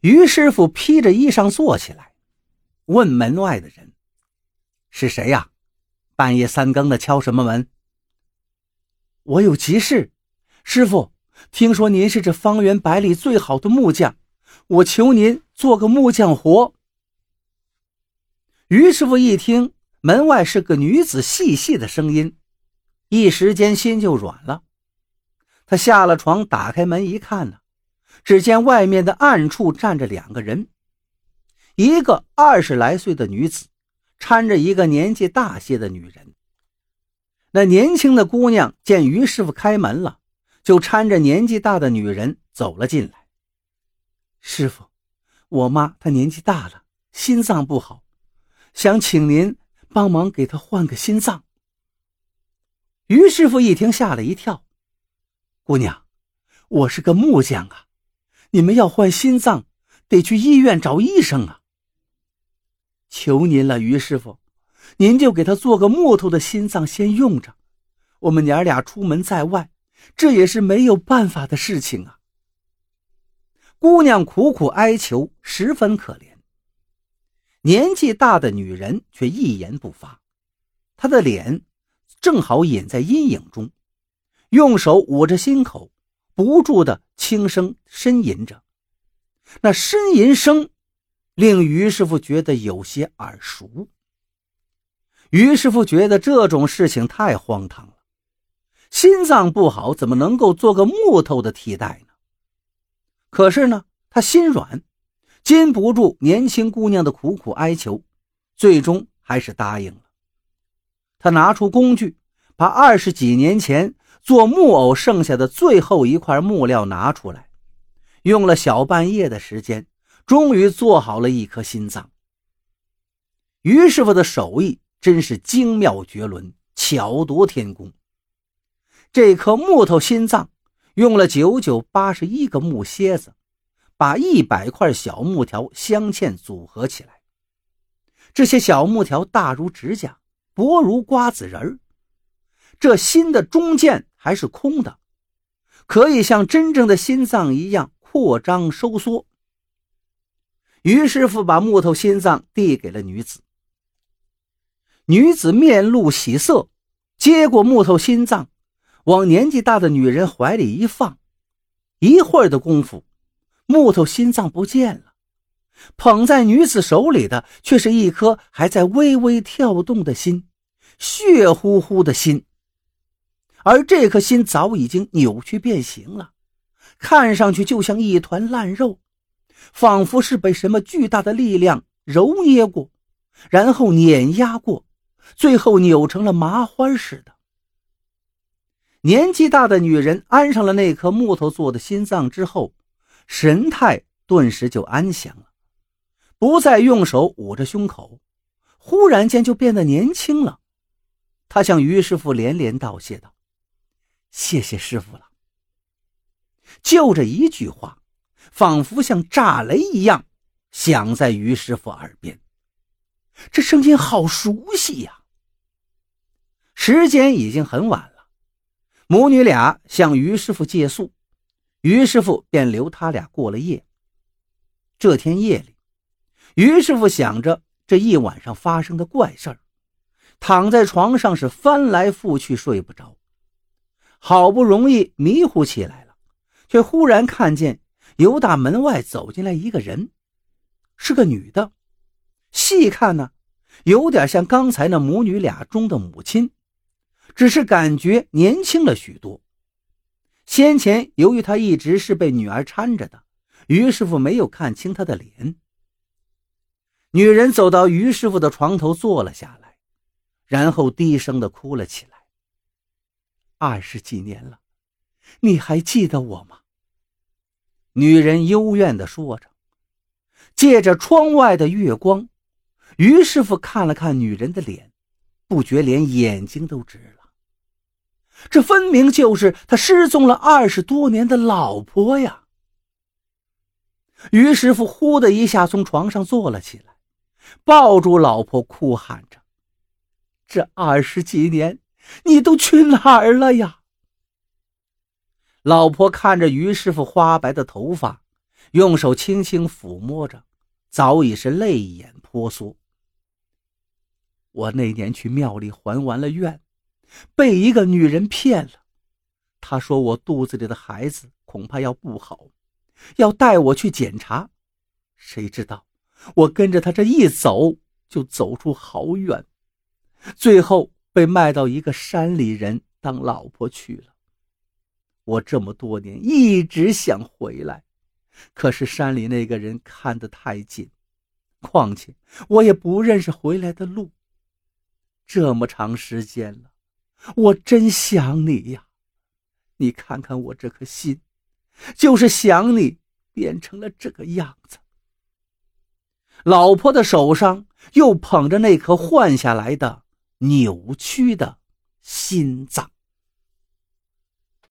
于师傅披着衣裳坐起来，问门外的人：“是谁呀？半夜三更的敲什么门？”“我有急事，师傅。听说您是这方圆百里最好的木匠，我求您做个木匠活。”于师傅一听门外是个女子细细的声音，一时间心就软了。他下了床，打开门一看呢，只见外面的暗处站着两个人，一个二十来岁的女子，搀着一个年纪大些的女人。那年轻的姑娘见于师傅开门了，就搀着年纪大的女人走了进来。师傅，我妈她年纪大了，心脏不好。想请您帮忙给她换个心脏。于师傅一听，吓了一跳：“姑娘，我是个木匠啊，你们要换心脏，得去医院找医生啊。求您了，于师傅，您就给他做个木头的心脏先用着。我们娘俩出门在外，这也是没有办法的事情啊。”姑娘苦苦哀求，十分可怜。年纪大的女人却一言不发，她的脸正好隐在阴影中，用手捂着心口，不住的轻声呻吟着。那呻吟声令于师傅觉得有些耳熟。于师傅觉得这种事情太荒唐了，心脏不好怎么能够做个木头的替代呢？可是呢，他心软。禁不住年轻姑娘的苦苦哀求，最终还是答应了。他拿出工具，把二十几年前做木偶剩下的最后一块木料拿出来，用了小半夜的时间，终于做好了一颗心脏。于师傅的手艺真是精妙绝伦，巧夺天工。这颗木头心脏用了九九八十一个木楔子。把一百块小木条镶嵌组合起来，这些小木条大如指甲，薄如瓜子仁儿。这心的中间还是空的，可以像真正的心脏一样扩张收缩。于师傅把木头心脏递给了女子，女子面露喜色，接过木头心脏，往年纪大的女人怀里一放，一会儿的功夫。木头心脏不见了，捧在女子手里的却是一颗还在微微跳动的心，血乎乎的心。而这颗心早已经扭曲变形了，看上去就像一团烂肉，仿佛是被什么巨大的力量揉捏过，然后碾压过，最后扭成了麻花似的。年纪大的女人安上了那颗木头做的心脏之后。神态顿时就安详了，不再用手捂着胸口，忽然间就变得年轻了。他向于师傅连连道谢道：“谢谢师傅了。”就这一句话，仿佛像炸雷一样响在于师傅耳边。这声音好熟悉呀！时间已经很晚了，母女俩向于师傅借宿。于师傅便留他俩过了夜。这天夜里，于师傅想着这一晚上发生的怪事儿，躺在床上是翻来覆去睡不着。好不容易迷糊起来了，却忽然看见由大门外走进来一个人，是个女的。细看呢，有点像刚才那母女俩中的母亲，只是感觉年轻了许多。先前由于他一直是被女儿搀着的，于师傅没有看清他的脸。女人走到于师傅的床头坐了下来，然后低声的哭了起来。二十几年了，你还记得我吗？女人幽怨的说着。借着窗外的月光，于师傅看了看女人的脸，不觉连眼睛都直了。这分明就是他失踪了二十多年的老婆呀！于师傅呼的一下从床上坐了起来，抱住老婆，哭喊着：“这二十几年，你都去哪儿了呀？”老婆看着于师傅花白的头发，用手轻轻抚摸着，早已是泪眼婆娑。我那年去庙里还完了愿，被一个女人骗了。她说我肚子里的孩子恐怕要不好，要带我去检查。谁知道我跟着她这一走，就走出好远，最后被卖到一个山里人当老婆去了。我这么多年一直想回来，可是山里那个人看得太紧，况且我也不认识回来的路。这么长时间了，我真想你呀！你看看我这颗心，就是想你，变成了这个样子。老婆的手上又捧着那颗换下来的扭曲的心脏。